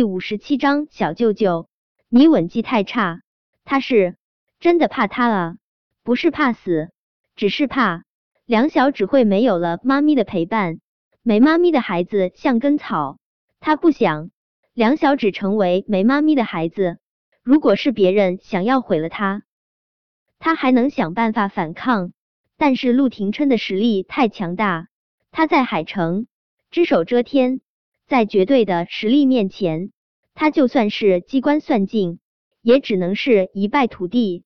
第五十七章，小舅舅，你吻技太差。他是真的怕他啊，不是怕死，只是怕梁小只会没有了妈咪的陪伴，没妈咪的孩子像根草。他不想梁小只成为没妈咪的孩子。如果是别人想要毁了他，他还能想办法反抗。但是陆廷琛的实力太强大，他在海城只手遮天。在绝对的实力面前，他就算是机关算尽，也只能是一败涂地。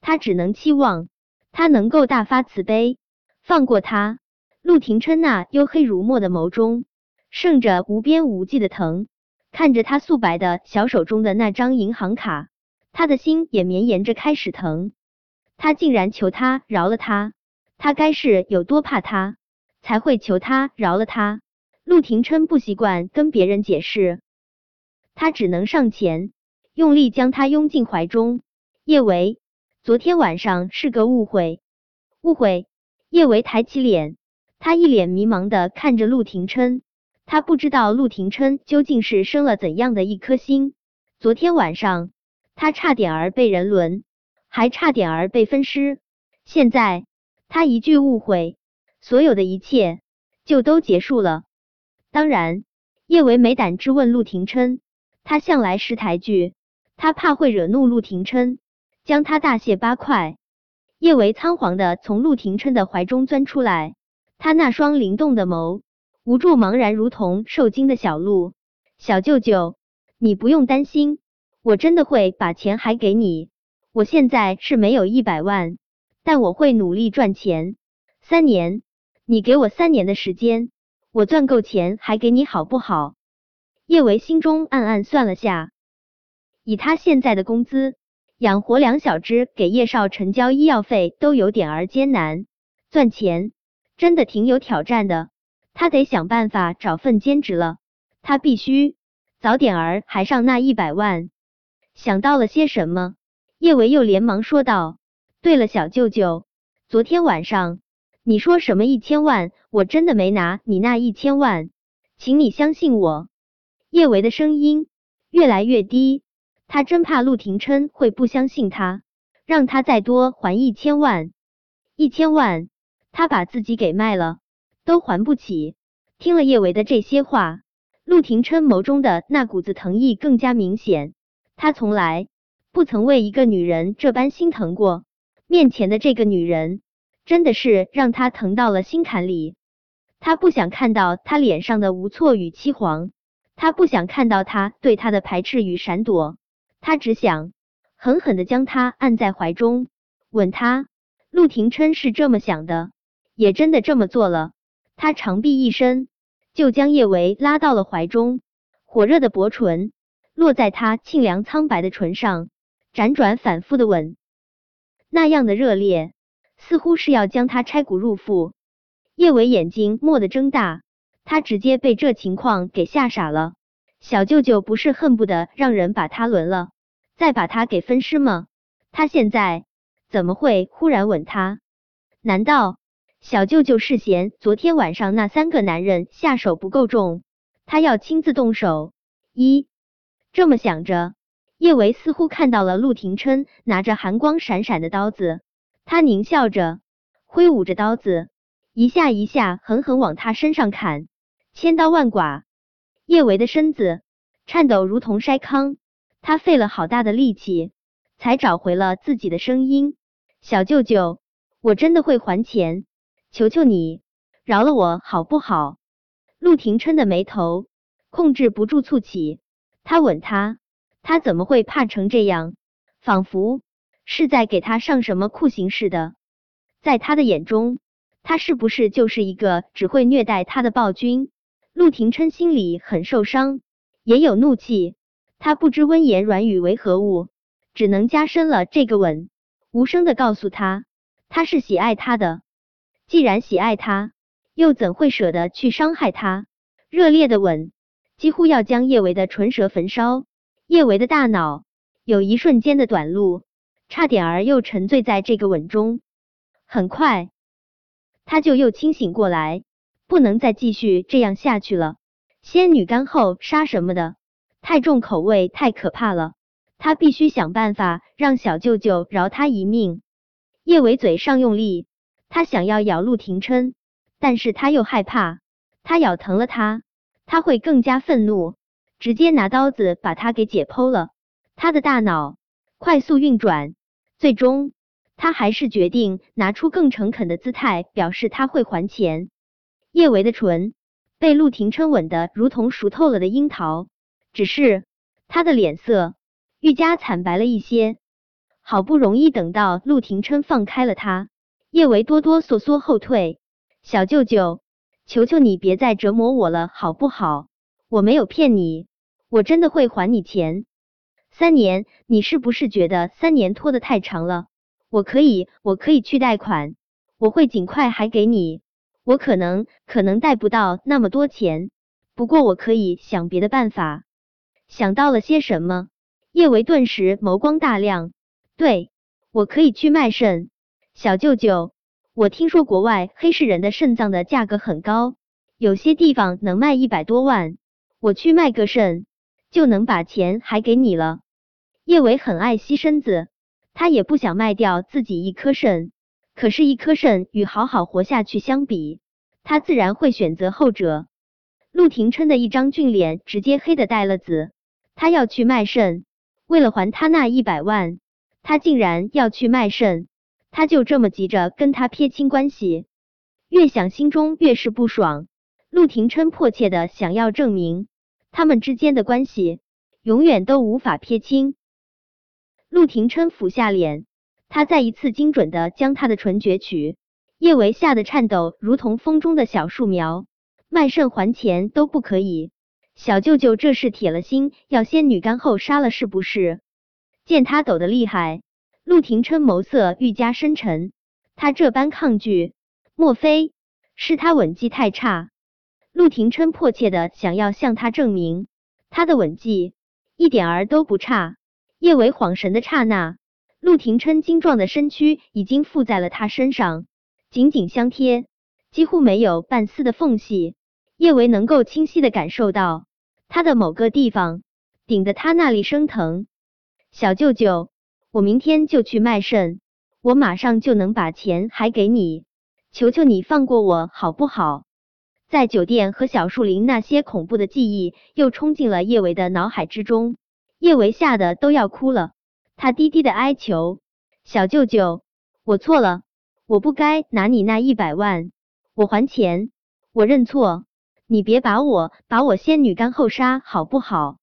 他只能期望他能够大发慈悲，放过他。陆廷琛那黝黑如墨的眸中，盛着无边无际的疼。看着他素白的小手中的那张银行卡，他的心也绵延着开始疼。他竟然求他饶了他，他该是有多怕他，才会求他饶了他？陆廷琛不习惯跟别人解释，他只能上前，用力将他拥进怀中。叶维，昨天晚上是个误会，误会。叶维抬起脸，他一脸迷茫的看着陆廷琛，他不知道陆廷琛究竟是生了怎样的一颗心。昨天晚上，他差点儿被人轮，还差点儿被分尸。现在，他一句误会，所有的一切就都结束了。当然，叶维没胆质问陆廷琛，他向来识抬举，他怕会惹怒陆廷琛，将他大卸八块。叶维仓皇的从陆廷琛的怀中钻出来，他那双灵动的眸，无助茫然，如同受惊的小鹿。小舅舅，你不用担心，我真的会把钱还给你。我现在是没有一百万，但我会努力赚钱。三年，你给我三年的时间。我赚够钱还给你好不好？叶维心中暗暗算了下，以他现在的工资，养活两小只，给叶少成交医药费都有点儿艰难，赚钱真的挺有挑战的。他得想办法找份兼职了，他必须早点儿还上那一百万。想到了些什么，叶维又连忙说道：“对了，小舅舅，昨天晚上。”你说什么一千万？我真的没拿你那一千万，请你相信我。叶维的声音越来越低，他真怕陆廷琛会不相信他，让他再多还一千万。一千万，他把自己给卖了都还不起。听了叶维的这些话，陆廷琛眸中的那股子疼意更加明显。他从来不曾为一个女人这般心疼过，面前的这个女人。真的是让他疼到了心坎里，他不想看到他脸上的无措与凄惶，他不想看到他对他的排斥与闪躲，他只想狠狠的将他按在怀中，吻他。陆廷琛是这么想的，也真的这么做了。他长臂一伸，就将叶维拉到了怀中，火热的薄唇落在他沁凉苍白的唇上，辗转反复的吻，那样的热烈。似乎是要将他拆骨入腹，叶伟眼睛蓦地睁大，他直接被这情况给吓傻了。小舅舅不是恨不得让人把他轮了，再把他给分尸吗？他现在怎么会忽然吻他？难道小舅舅是嫌昨天晚上那三个男人下手不够重，他要亲自动手？一这么想着，叶维似乎看到了陆廷琛拿着寒光闪闪的刀子。他狞笑着，挥舞着刀子，一下一下狠狠往他身上砍，千刀万剐。叶维的身子颤抖如同筛糠，他费了好大的力气，才找回了自己的声音：“小舅舅，我真的会还钱，求求你饶了我好不好？”陆廷琛的眉头控制不住蹙起，他吻他，他怎么会怕成这样？仿佛……是在给他上什么酷刑似的，在他的眼中，他是不是就是一个只会虐待他的暴君？陆廷琛心里很受伤，也有怒气，他不知温言软语为何物，只能加深了这个吻，无声的告诉他，他是喜爱他的。既然喜爱他，又怎会舍得去伤害他？热烈的吻几乎要将叶维的唇舌焚烧，叶维的大脑有一瞬间的短路。差点儿又沉醉在这个吻中，很快他就又清醒过来，不能再继续这样下去了。仙女干后杀什么的，太重口味，太可怕了。他必须想办法让小舅舅饶他一命。叶伟嘴上用力，他想要咬陆廷琛，但是他又害怕，他咬疼了他，他会更加愤怒，直接拿刀子把他给解剖了。他的大脑快速运转，最终他还是决定拿出更诚恳的姿态，表示他会还钱。叶维的唇被陆廷琛吻得如同熟透了的樱桃，只是他的脸色。愈加惨白了一些，好不容易等到陆廷琛放开了他，叶维哆哆嗦嗦后退。小舅舅，求求你别再折磨我了，好不好？我没有骗你，我真的会还你钱。三年，你是不是觉得三年拖得太长了？我可以，我可以去贷款，我会尽快还给你。我可能可能贷不到那么多钱，不过我可以想别的办法。想到了些什么？叶维顿时眸光大亮，对我可以去卖肾，小舅舅，我听说国外黑市人的肾脏的价格很高，有些地方能卖一百多万，我去卖个肾就能把钱还给你了。叶维很爱惜身子，他也不想卖掉自己一颗肾，可是，一颗肾与好好活下去相比，他自然会选择后者。陆廷琛的一张俊脸直接黑的带了紫，他要去卖肾。为了还他那一百万，他竟然要去卖肾，他就这么急着跟他撇清关系，越想心中越是不爽。陆廷琛迫切的想要证明他们之间的关系永远都无法撇清。陆廷琛俯下脸，他再一次精准的将他的唇攫取，叶维吓得颤抖，如同风中的小树苗。卖肾还钱都不可以。小舅舅这是铁了心要仙女干后杀了是不是？见他抖得厉害，陆廷琛眸色愈加深沉。他这般抗拒，莫非是他吻技太差？陆廷琛迫切的想要向他证明，他的吻技一点儿都不差。叶维恍神的刹那，陆廷琛精壮的身躯已经附在了他身上，紧紧相贴，几乎没有半丝的缝隙。叶维能够清晰的感受到他的某个地方顶得他那里生疼。小舅舅，我明天就去卖肾，我马上就能把钱还给你，求求你放过我好不好？在酒店和小树林那些恐怖的记忆又冲进了叶维的脑海之中，叶维吓得都要哭了。他低低的哀求：“小舅舅，我错了，我不该拿你那一百万，我还钱，我认错。”你别把我把我仙女干后杀好不好？